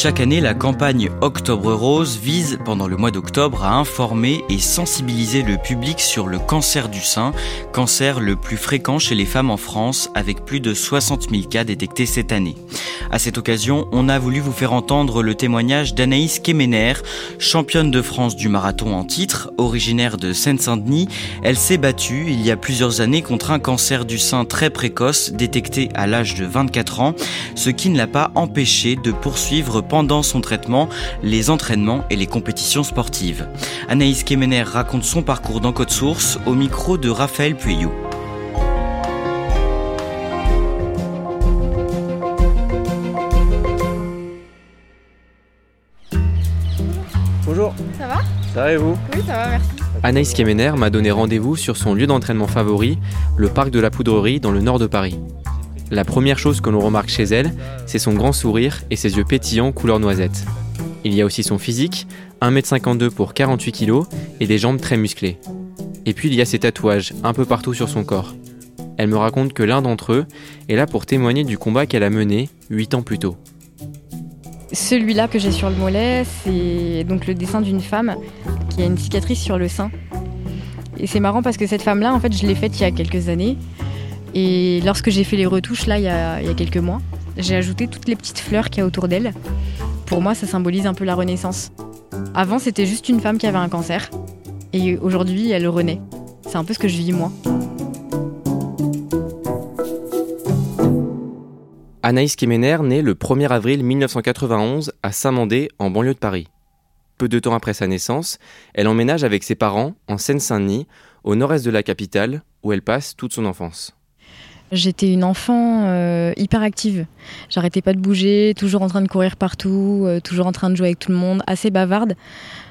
Chaque année, la campagne Octobre Rose vise, pendant le mois d'octobre, à informer et sensibiliser le public sur le cancer du sein, cancer le plus fréquent chez les femmes en France, avec plus de 60 000 cas détectés cette année. À cette occasion, on a voulu vous faire entendre le témoignage d'Anaïs Kemener, championne de France du marathon en titre, originaire de Seine-Saint-Denis. Elle s'est battue il y a plusieurs années contre un cancer du sein très précoce, détecté à l'âge de 24 ans, ce qui ne l'a pas empêché de poursuivre pendant son traitement les entraînements et les compétitions sportives. Anaïs Kemener raconte son parcours dans Code Source au micro de Raphaël Pueyo. Bonjour, Ça va? Ça va et vous? Oui, ça va, merci. Anaïs Kemener m'a donné rendez-vous sur son lieu d'entraînement favori, le parc de la Poudrerie dans le nord de Paris. La première chose que l'on remarque chez elle, c'est son grand sourire et ses yeux pétillants couleur noisette. Il y a aussi son physique, 1m52 pour 48 kg et des jambes très musclées. Et puis il y a ses tatouages un peu partout sur son corps. Elle me raconte que l'un d'entre eux est là pour témoigner du combat qu'elle a mené 8 ans plus tôt. Celui-là que j'ai sur le mollet, c'est donc le dessin d'une femme qui a une cicatrice sur le sein. Et c'est marrant parce que cette femme-là, en fait, je l'ai faite il y a quelques années. Et lorsque j'ai fait les retouches, là, il y a, quelques mois, j'ai ajouté toutes les petites fleurs qu'il y a autour d'elle. Pour moi, ça symbolise un peu la renaissance. Avant, c'était juste une femme qui avait un cancer. Et aujourd'hui, elle renaît. C'est un peu ce que je vis moi. Anaïs Kemener naît le 1er avril 1991 à Saint-Mandé, en banlieue de Paris. Peu de temps après sa naissance, elle emménage avec ses parents en Seine-Saint-Denis, au nord-est de la capitale, où elle passe toute son enfance. J'étais une enfant euh, hyper active. J'arrêtais pas de bouger, toujours en train de courir partout, euh, toujours en train de jouer avec tout le monde, assez bavarde.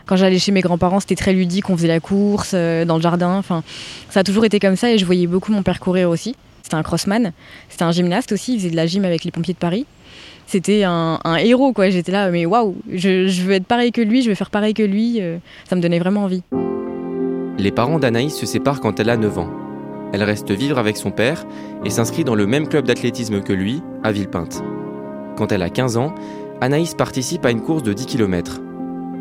Quand j'allais chez mes grands-parents, c'était très ludique, on faisait la course euh, dans le jardin. Enfin, ça a toujours été comme ça et je voyais beaucoup mon père courir aussi. C'était un crossman, c'était un gymnaste aussi, il faisait de la gym avec les pompiers de Paris. C'était un, héros quoi. J'étais là, mais waouh, je, je veux être pareil que lui, je veux faire pareil que lui. euh, ça me donnait vraiment envie. Les parents d'Anaïs se séparent quand elle a 9 ans. Elle reste vivre avec son père et s'inscrit dans le même club d'athlétisme que lui, à Villepinte. Quand elle a 15 ans, Anaïs participe à une course de 10 km.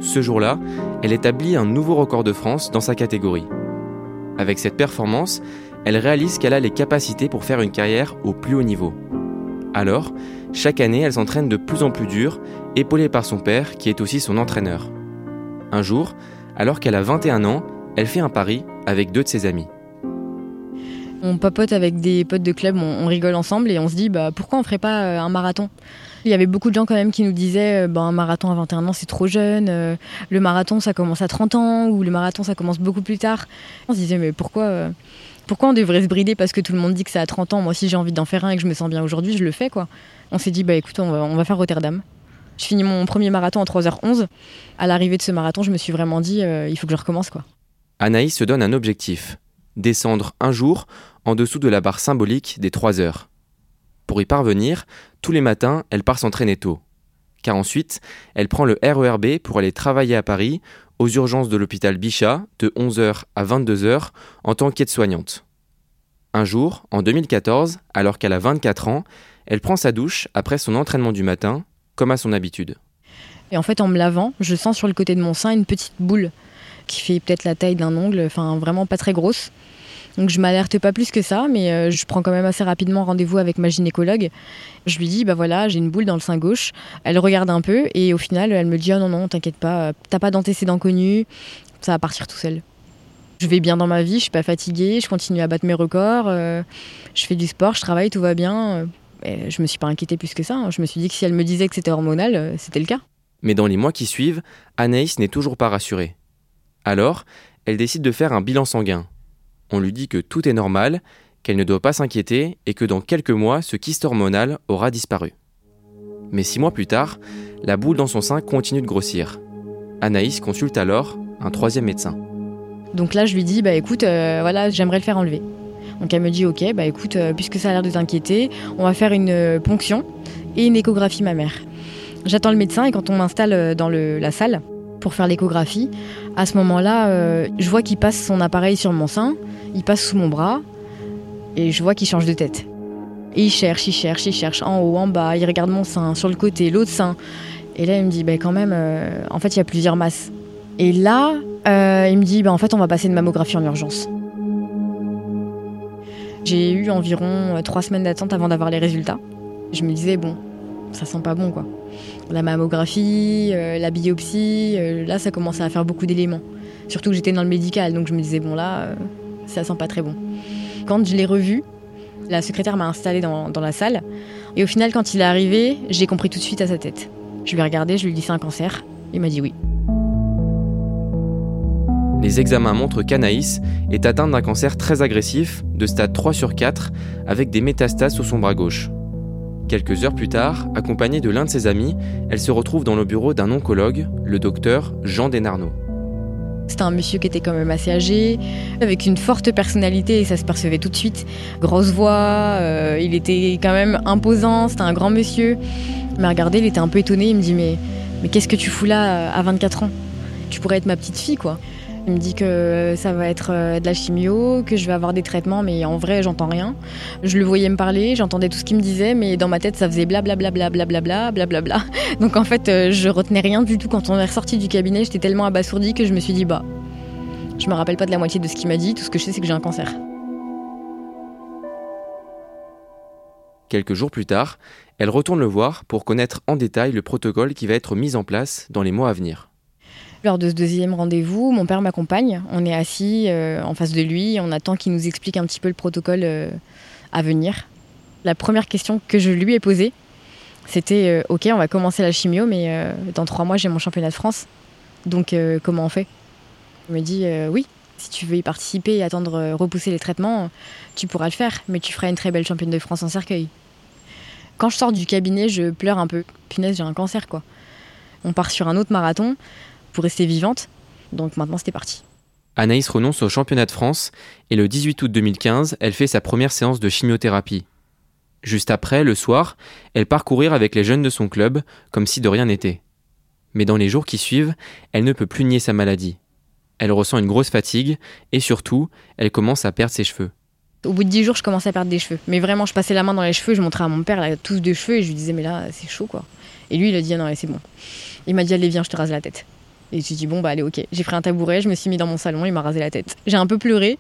Ce jour-là, elle établit un nouveau record de France dans sa catégorie. Avec cette performance, elle réalise qu'elle a les capacités pour faire une carrière au plus haut niveau. Alors, chaque année, elle s'entraîne de plus en plus dur, épaulée par son père, qui est aussi son entraîneur. Un jour, alors qu'elle a 21 ans, elle fait un pari avec deux de ses amis. On papote avec des potes de club, on, rigole ensemble et on se dit bah, pourquoi on ferait pas euh, un marathon? Il y avait beaucoup de gens quand même qui nous disaient euh, bah, un marathon à 21 ans c'est trop jeune, euh, le marathon ça commence à 30 ans ou le marathon ça commence beaucoup plus tard. On se disait mais pourquoi, pourquoi on devrait se brider parce que tout le monde dit que c'est à 30 ans? Moi si j'ai envie d'en faire un et que je me sens bien aujourd'hui, je le fais quoi. On s'est dit bah écoute on va, on va faire Rotterdam. Je finis mon premier marathon en 3h11. À l'arrivée de ce marathon, je me suis vraiment dit il faut que je recommence quoi. Anaïs se donne un objectif descendre un jour en dessous de la barre symbolique des 3 heures. Pour y parvenir, tous les matins, elle part s'entraîner tôt. Car ensuite, elle prend le RERB pour aller travailler à Paris, aux urgences de l'hôpital Bichat, de 11h à 22h, en tant qu'aide-soignante. Un jour, en 2014, alors qu'elle a 24 ans, elle prend sa douche après son entraînement du matin, comme à son habitude. Et en fait, en me lavant, je sens sur le côté de mon sein une petite boule qui fait peut-être la taille d'un ongle, enfin vraiment pas très grosse. Donc je m'alerte pas plus que ça, mais euh, je prends quand même assez rapidement rendez-vous avec ma gynécologue. Je lui dis bah voilà, j'ai une boule dans le sein gauche. Elle regarde un peu et au final elle me dit oh non non, t'inquiète pas, t'as pas d'antécédent connu, ça va partir tout seul. Je vais bien dans ma vie, je suis pas fatiguée, je continue à battre mes records, euh, je fais du sport, je travaille, tout va bien. Et je me suis pas inquiétée plus que ça. Hein. Je me suis dit que si elle me disait que c'était hormonal, euh, c'était le cas. Mais dans les mois qui suivent, Anaïs n'est toujours pas rassurée. Alors, elle décide de faire un bilan sanguin. On lui dit que tout est normal, qu'elle ne doit pas s'inquiéter et que dans quelques mois, ce kyste hormonal aura disparu. Mais six mois plus tard, la boule dans son sein continue de grossir. Anaïs consulte alors un troisième médecin. Donc là, je lui dis, bah écoute, euh, voilà, j'aimerais le faire enlever. Donc elle me dit, ok, bah écoute, euh, puisque ça a l'air de t'inquiéter, on va faire une euh, ponction et une échographie mammaire. J'attends le médecin et quand on m'installe dans la salle pour faire l'échographie, à ce moment-là, je vois qu'il passe son appareil sur mon sein, il passe sous mon bras et je vois qu'il change de tête. Et il cherche, il cherche, il cherche en haut, en bas, il regarde mon sein, sur le côté, l'autre sein. Et là, il me dit, bah, quand même, en fait, il y a plusieurs masses. Et là, euh, il me dit, bah, en fait, on va passer une mammographie en urgence. J'ai eu environ euh, trois semaines d'attente avant d'avoir les résultats. Je me disais, bon, ça sent pas bon, quoi. La mammographie, euh, la biopsie, là, ça commençait à faire beaucoup d'éléments. Surtout que j'étais dans le médical, donc je me disais, bon, là, ça sent pas très bon. Quand je l'ai revu, la secrétaire m'a installée dans, dans la salle. Et au final, quand il est arrivé, j'ai compris tout de suite à sa tête. Je lui ai regardé, je lui ai dit, c'est un cancer. Il m'a dit oui les examens montrent qu'Anaïs est atteinte d'un cancer très agressif, de stade 3 sur 4, avec des métastases sur son bras gauche. Quelques heures plus tard, accompagnée de l'un de ses amis, elle se retrouve dans le bureau d'un oncologue, le docteur Jean Desnarnaud. C'était un monsieur qui était quand même assez âgé, avec une forte personnalité et ça se percevait tout de suite. Grosse voix, euh, il était quand même imposant, c'était un grand monsieur. Il m'a regardé, il était un peu étonné, il me dit mais, mais qu'est-ce que tu fous là à 24 ans? Tu pourrais être ma petite fille quoi. Il me dit que ça va être euh, de la chimio, que je vais avoir des traitements, mais en vrai, j'entends rien. Je le voyais me parler, j'entendais tout ce qu'il me disait, mais dans ma tête, ça faisait blablabla, blablabla, blablabla. Donc en fait, euh, je retenais rien du tout. Quand on est ressorti du cabinet, j'étais tellement abasourdie que je me suis dit, bah, je me rappelle pas de la moitié de ce qu'il m'a dit, tout ce que je sais, c'est que j'ai un cancer. Quelques jours plus tard, elle retourne le voir pour connaître en détail le protocole qui va être mis en place dans les mois à venir. Lors de ce deuxième rendez-vous, mon père m'accompagne. On est assis euh, en face de lui. On attend qu'il nous explique un petit peu le protocole euh, à venir. La première question que je lui ai posée, c'était euh, Ok, on va commencer la chimio, mais dans trois mois, j'ai mon championnat de France. Donc, comment on fait? Il me dit Oui, si tu veux y participer et attendre repousser les traitements, tu pourras le faire, mais tu feras une très belle championne de France en cercueil. Quand je sors du cabinet, je pleure un peu. Punaise, j'ai un cancer, quoi. On part sur un autre marathon pour rester vivante. Donc maintenant, c'était parti. Anaïs renonce au championnat de France et le 18 août 2015, elle fait sa première séance de chimiothérapie. Juste après, le soir, elle part courir avec les jeunes de son club, comme si de rien n'était. Mais dans les jours qui suivent, elle ne peut plus nier sa maladie. Elle ressent une grosse fatigue et surtout, elle commence à perdre ses cheveux. Au bout de dix jours, je commençais à perdre des cheveux. Mais vraiment, je passais la main dans les cheveux, je montrais à mon père là, tous de cheveux et je lui disais, mais là, c'est chaud quoi. Et lui, il a dit, ah non, c'est bon. Il m'a dit, allez, viens, je te rase la tête. Et j'ai dit bon bah allez ok. J'ai pris un tabouret, je me suis mis dans mon salon, il m'a rasé la tête. J'ai un peu pleuré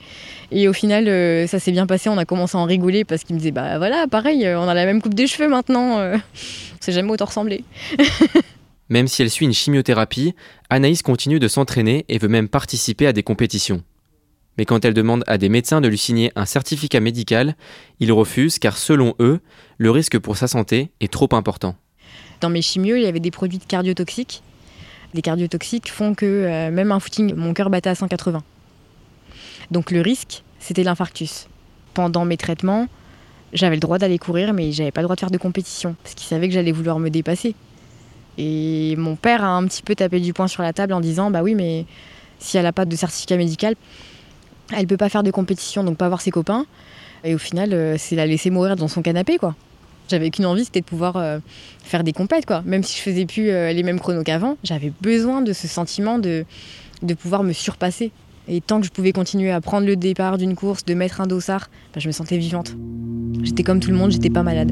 et au final euh, ça s'est bien passé. On a commencé à en rigoler parce qu'il me disait bah voilà pareil, euh, on a la même coupe des cheveux maintenant. Euh. on s'est jamais autant ressemblé. même si elle suit une chimiothérapie, Anaïs continue de s'entraîner et veut même participer à des compétitions. Mais quand elle demande à des médecins de lui signer un certificat médical, ils refusent car selon eux, le risque pour sa santé est trop important. Dans mes chimios, il y avait des produits cardiotoxiques les cardiotoxiques font que euh, même un footing, mon cœur battait à 180. Donc le risque, c'était l'infarctus. Pendant mes traitements, j'avais le droit d'aller courir, mais j'avais pas le droit de faire de compétition, parce qu'il savait que j'allais vouloir me dépasser. Et mon père a un petit peu tapé du poing sur la table en disant Bah oui, mais si elle n'a pas de certificat médical, elle peut pas faire de compétition, donc pas voir ses copains. Et au final, euh, c'est la laisser mourir dans son canapé, quoi. J'avais qu'une envie, c'était de pouvoir euh, faire des compètes, quoi. Même si je faisais plus euh, les mêmes chronos qu'avant, j'avais besoin de ce sentiment de, de pouvoir me surpasser. Et tant que je pouvais continuer à prendre le départ d'une course, de mettre un dossard, bah, je me sentais vivante. J'étais comme tout le monde, j'étais pas malade.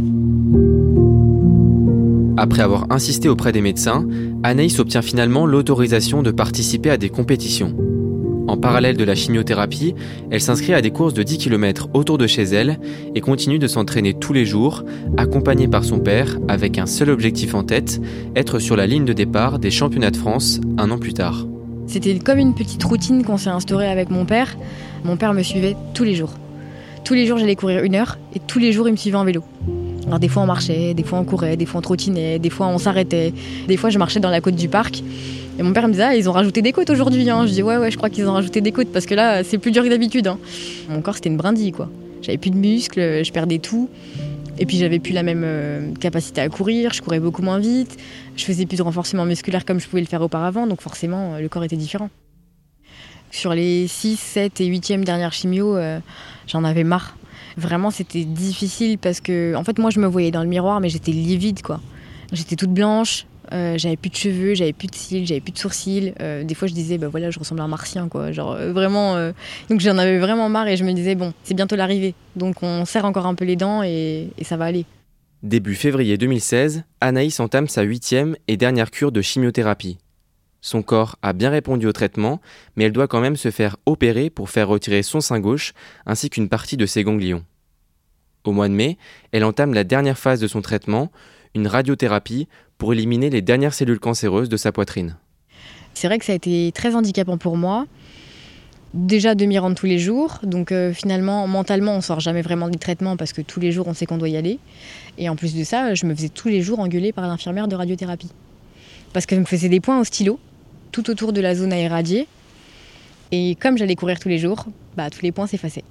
Après avoir insisté auprès des médecins, Anaïs obtient finalement l'autorisation de participer à des compétitions. En parallèle de la chimiothérapie, elle s'inscrit à des courses de 10 km autour de chez elle et continue de s'entraîner tous les jours, accompagnée par son père, avec un seul objectif en tête, être sur la ligne de départ des championnats de France un an plus tard. C'était comme une petite routine qu'on s'est instaurée avec mon père. Mon père me suivait tous les jours. Tous les jours, j'allais courir une heure et tous les jours, il me suivait en vélo. Alors des fois on marchait, des fois on courait, des fois on trottinait, des fois on s'arrêtait, des fois je marchais dans la côte du parc. Et mon père me disait, ah, ils ont rajouté des côtes aujourd'hui. Hein. Je dis, ouais, ouais, je crois qu'ils ont rajouté des côtes parce que là, c'est plus dur que d'habitude. Hein. Mon corps, c'était une brindille, quoi. J'avais plus de muscles, je perdais tout. Et puis, j'avais plus la même euh, capacité à courir, je courais beaucoup moins vite. Je faisais plus de renforcement musculaire comme je pouvais le faire auparavant, donc forcément, le corps était différent. Sur les 6, 7 et 8e dernières chimio, euh, j'en avais marre. Vraiment, c'était difficile parce que, en fait, moi, je me voyais dans le miroir, mais j'étais livide, quoi. J'étais toute blanche, euh, j'avais plus de cheveux, j'avais plus de cils, j'avais plus de sourcils. Euh, des fois, je disais, bah voilà, je ressemble à un martien, quoi. Genre, euh. Donc, j'en avais vraiment marre et je me disais, bon, c'est bientôt l'arrivée. Donc, on serre encore un peu les dents et, et ça va aller. Début février 2016, Anaïs entame sa huitième et dernière cure de chimiothérapie. Son corps a bien répondu au traitement, mais elle doit quand même se faire opérer pour faire retirer son sein gauche ainsi qu'une partie de ses ganglions. Au mois de mai, elle entame la dernière phase de son traitement, une radiothérapie pour éliminer les dernières cellules cancéreuses de sa poitrine. C'est vrai que ça a été très handicapant pour moi. Déjà de m'y rendre tous les jours, donc euh, finalement mentalement on sort jamais vraiment du traitement parce que tous les jours on sait qu'on doit y aller. Et en plus de ça, je me faisais tous les jours engueuler par l'infirmière de radiothérapie. Parce qu'elle me faisait des points au stylo, tout autour de la zone à irradier. Et comme j'allais courir tous les jours, bah, tous les points s'effaçaient.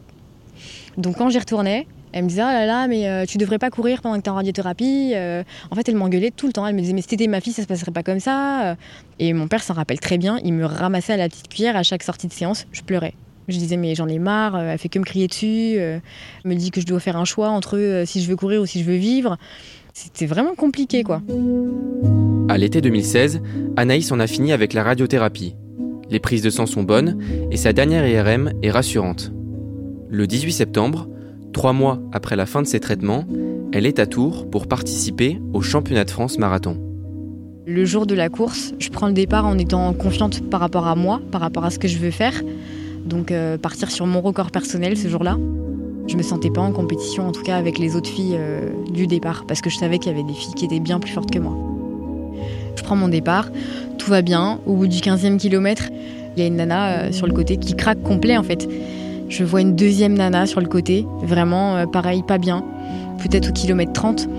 Donc quand j'y retournais, elle me disait, ah là là, mais euh, tu devrais pas courir pendant que tu es en radiothérapie. Euh. en fait, elle m'engueulait tout le temps. Elle me disait, mais si t'étais ma fille, ça se passerait pas comme ça. Et mon père s'en rappelle très bien. Il me ramassait à la petite cuillère à chaque sortie de séance. Je pleurais. Je disais, mais j'en ai marre, elle fait que me crier dessus. Elle me dit que je dois faire un choix entre euh, si je veux courir ou si je veux vivre. C'était vraiment compliqué, quoi. À l'été 2016, Anaïs en a fini avec la radiothérapie. Les prises de sang sont bonnes et sa dernière IRM est rassurante. Le 18 septembre, Trois mois après la fin de ses traitements, elle est à Tours pour participer au championnat de France marathon. Le jour de la course, je prends le départ en étant confiante par rapport à moi, par rapport à ce que je veux faire. Donc euh, partir sur mon record personnel ce jour-là. Je me sentais pas en compétition, en tout cas avec les autres filles euh, du départ, parce que je savais qu'il y avait des filles qui étaient bien plus fortes que moi. Je prends mon départ, tout va bien. Au bout du 15e kilomètre, il y a une nana euh, sur le côté qui craque complet en fait. Je vois une deuxième nana sur le côté, vraiment euh, pareil, pas bien, peut-être au kilomètre 30.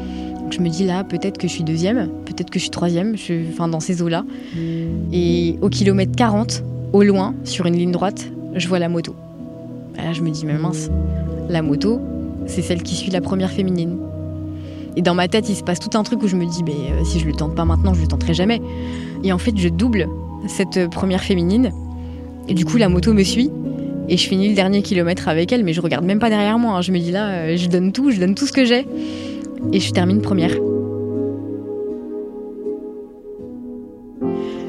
je me dis là, peut-être que je suis deuxième, peut-être que je suis troisième, enfin dans ces eaux-là. Et au kilomètre 40, au loin, sur une ligne droite, je vois la moto. là, je me dis, mais mince, la moto, c'est celle qui suit la première féminine. Et dans ma tête, il se passe tout un truc où je me dis, mais euh, si je le tente pas maintenant, je le tenterai jamais. Et en fait, je double cette première féminine. Et du coup, la moto me suit. Et je finis le dernier kilomètre avec elle, mais je regarde même pas derrière moi. Hein. Je me dis là, euh, je donne tout, je donne tout ce que j'ai. Et je termine première.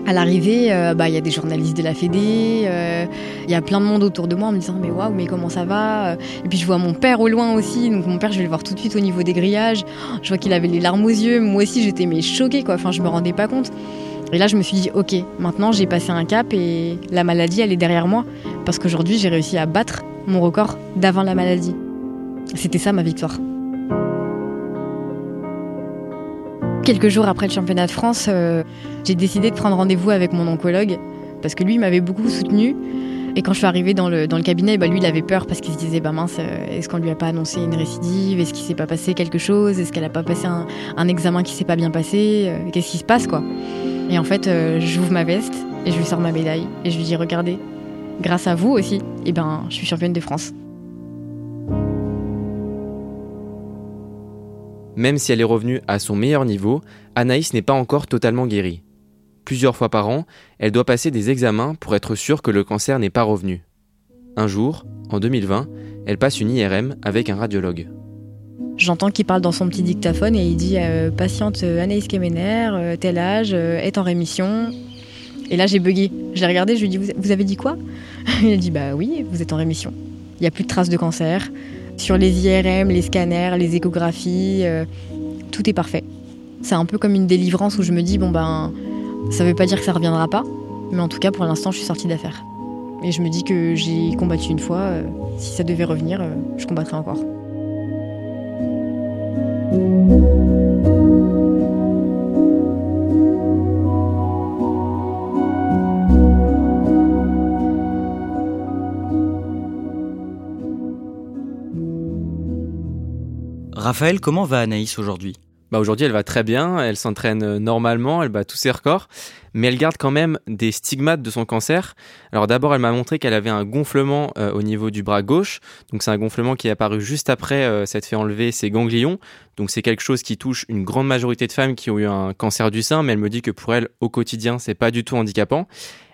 À l'arrivée, euh, bah, il y a des journalistes de la Fédé, euh, il y a plein de monde autour de moi en me disant mais waouh, mais comment ça va? Et puis je vois mon père au loin aussi, donc mon père je vais le voir tout de suite au niveau des grillages. Je vois qu'il avait les larmes aux yeux, moi aussi j'étais choquée quoi, enfin je me rendais pas compte. Et là, je me suis dit, ok, maintenant j'ai passé un cap et la maladie, elle est derrière moi. Parce qu'aujourd'hui, j'ai réussi à battre mon record d'avant la maladie. C'était ça ma victoire. Quelques jours après le championnat de France, euh, j'ai décidé de prendre rendez-vous avec mon oncologue parce que lui m'avait beaucoup soutenu. Et quand je suis arrivée dans le, dans le cabinet, bah lui, il avait peur parce qu'il se disait, bah mince, euh, est-ce qu'on lui a pas annoncé une récidive? Est-ce qu'il s'est pas passé quelque chose? Est-ce qu'elle a pas passé un, un examen qui s'est pas bien passé? Euh, Qu'est-ce qui se passe, quoi? Et en fait, j'ouvre ma veste et je lui sors ma médaille et je lui dis, regardez, grâce à vous aussi, eh ben, je suis championne de France. Même si elle est revenue à son meilleur niveau, Anaïs n'est pas encore totalement guérie. Plusieurs fois par an, elle doit passer des examens pour être sûre que le cancer n'est pas revenu. Un jour, en 2020, elle passe une IRM avec un radiologue. J'entends qu'il parle dans son petit dictaphone et il dit euh, Patiente Anaïs Kemener, euh, tel âge, euh, est en rémission, et là, j'ai bugué. J'ai regardé, je lui ai dit Vous avez dit quoi? Il a dit Bah oui, vous êtes en rémission. Il n'y a plus de traces de cancer. Sur les IRM, les scanners, les échographies, euh, tout est parfait. C'est un peu comme une délivrance où je me dis, bon ben, ça veut pas dire que ça reviendra pas, mais en tout cas, pour l'instant, je suis sortie d'affaires. Et je me dis que j'ai combattu une fois, euh, si ça devait revenir, euh, je combattrai encore. Raphaël, comment va Anaïs aujourd'hui? Bah aujourd'hui, elle va très bien, elle s'entraîne euh, normalement, elle bat tous ses records, mais elle garde quand même des stigmates de son cancer. Alors d'abord, elle m'a montré qu'elle avait un gonflement euh, au niveau du bras gauche, donc c'est un gonflement qui est apparu juste après euh, s'être fait enlever ses ganglions. Donc c'est quelque chose qui touche une grande majorité de femmes qui ont eu un cancer du sein, mais elle me dit que pour elle, au quotidien, c'est pas du tout handicapant.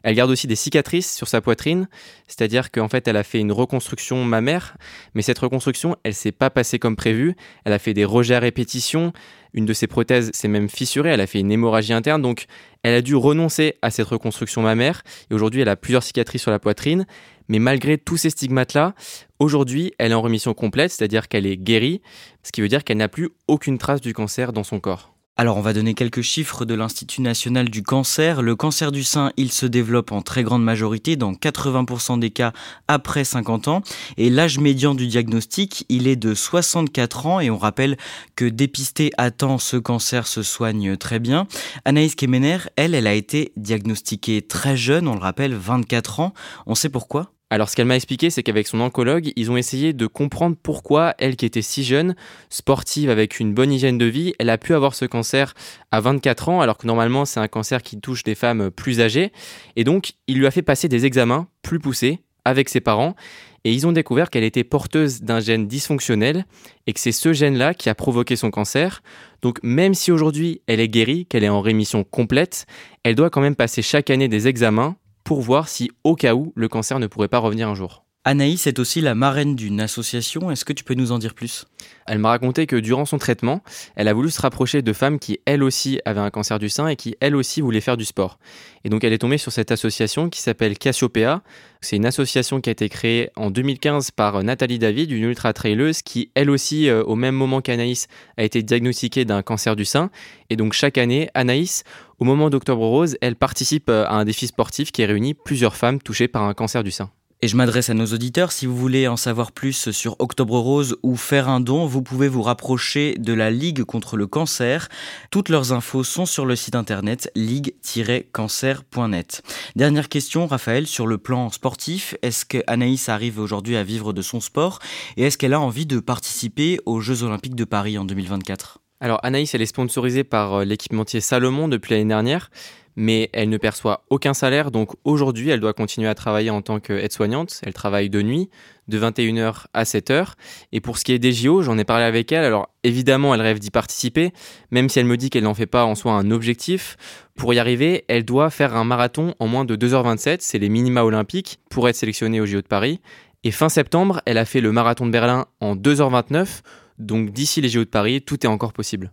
Elle garde aussi des cicatrices sur sa poitrine, c'est-à-dire qu'en fait, elle a fait une reconstruction mammaire, mais cette reconstruction, elle s'est pas passée comme prévu. Elle a fait des rejets à répétition. Une de ses prothèses s'est même fissurée. Elle a fait une hémorragie interne, donc elle a dû renoncer à cette reconstruction mammaire. Et aujourd'hui, elle a plusieurs cicatrices sur la poitrine. Mais malgré tous ces stigmates-là, aujourd'hui, elle est en remission complète, c'est-à-dire qu'elle est guérie, ce qui veut dire qu'elle n'a plus aucune trace du cancer dans son corps. Alors on va donner quelques chiffres de l'Institut national du cancer. Le cancer du sein, il se développe en très grande majorité, dans 80% des cas après 50 ans. Et l'âge médian du diagnostic, il est de 64 ans. Et on rappelle que dépister à temps ce cancer se soigne très bien. Anaïs Kemener, elle, elle a été diagnostiquée très jeune, on le rappelle, 24 ans. On sait pourquoi? Alors ce qu'elle m'a expliqué, c'est qu'avec son oncologue, ils ont essayé de comprendre pourquoi elle qui était si jeune, sportive avec une bonne hygiène de vie, elle a pu avoir ce cancer à 24 ans, alors que normalement c'est un cancer qui touche des femmes plus âgées. Et donc il lui a fait passer des examens plus poussés avec ses parents, et ils ont découvert qu'elle était porteuse d'un gène dysfonctionnel, et que c'est ce gène-là qui a provoqué son cancer. Donc même si aujourd'hui elle est guérie, qu'elle est en rémission complète, elle doit quand même passer chaque année des examens pour voir si, au cas où, le cancer ne pourrait pas revenir un jour. Anaïs est aussi la marraine d'une association. Est-ce que tu peux nous en dire plus? Elle m'a raconté que durant son traitement, elle a voulu se rapprocher de femmes qui, elles aussi, avaient un cancer du sein et qui, elles aussi, voulaient faire du sport. Et donc, elle est tombée sur cette association qui s'appelle Cassiopeia. C'est une association qui a été créée en 2015 par Nathalie David, une ultra-traileuse qui, elle aussi, euh, au même moment qu'Anaïs, a été diagnostiquée d'un cancer du sein. Et donc, chaque année, Anaïs, au moment d'Octobre Rose, elle participe euh, à un défi sportif qui réunit plusieurs femmes touchées par un cancer du sein. Et je m'adresse à nos auditeurs, si vous voulez en savoir plus sur Octobre Rose ou faire un don, vous pouvez vous rapprocher de la Ligue contre le cancer. Toutes leurs infos sont sur le site internet ligue-cancer.net. Dernière question, Raphaël, sur le plan sportif, est-ce que Anaïs arrive aujourd'hui à vivre de son sport et est-ce qu'elle a envie de participer aux Jeux Olympiques de Paris en 2024 alors Anaïs, elle est sponsorisée par euh, l'équipementier Salomon depuis l'année dernière mais elle ne perçoit aucun salaire, donc aujourd'hui elle doit continuer à travailler en tant qu'aide-soignante. Elle travaille de nuit, de 21h à 7h. Et pour ce qui est des JO, j'en ai parlé avec elle, alors évidemment elle rêve d'y participer, même si elle me dit qu'elle n'en fait pas en soi un objectif. Pour y arriver, elle doit faire un marathon en moins de 2h27, c'est les minima olympiques, pour être sélectionnée aux JO de Paris. Et fin septembre, elle a fait le marathon de Berlin en 2h29, donc d'ici les JO de Paris, tout est encore possible.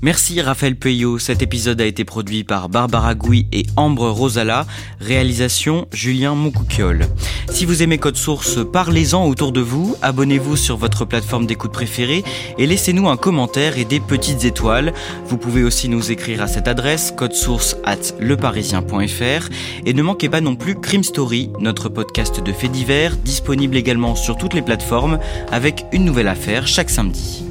Merci Raphaël Peyo. Cet épisode a été produit par Barbara Gouy et Ambre Rosala. Réalisation Julien Moncouquiole. Si vous aimez Code Source, parlez-en autour de vous. Abonnez-vous sur votre plateforme d'écoute préférée et laissez-nous un commentaire et des petites étoiles. Vous pouvez aussi nous écrire à cette adresse codesource at leparisien.fr et ne manquez pas non plus Crime Story, notre podcast de faits divers, disponible également sur toutes les plateformes avec une nouvelle affaire chaque samedi.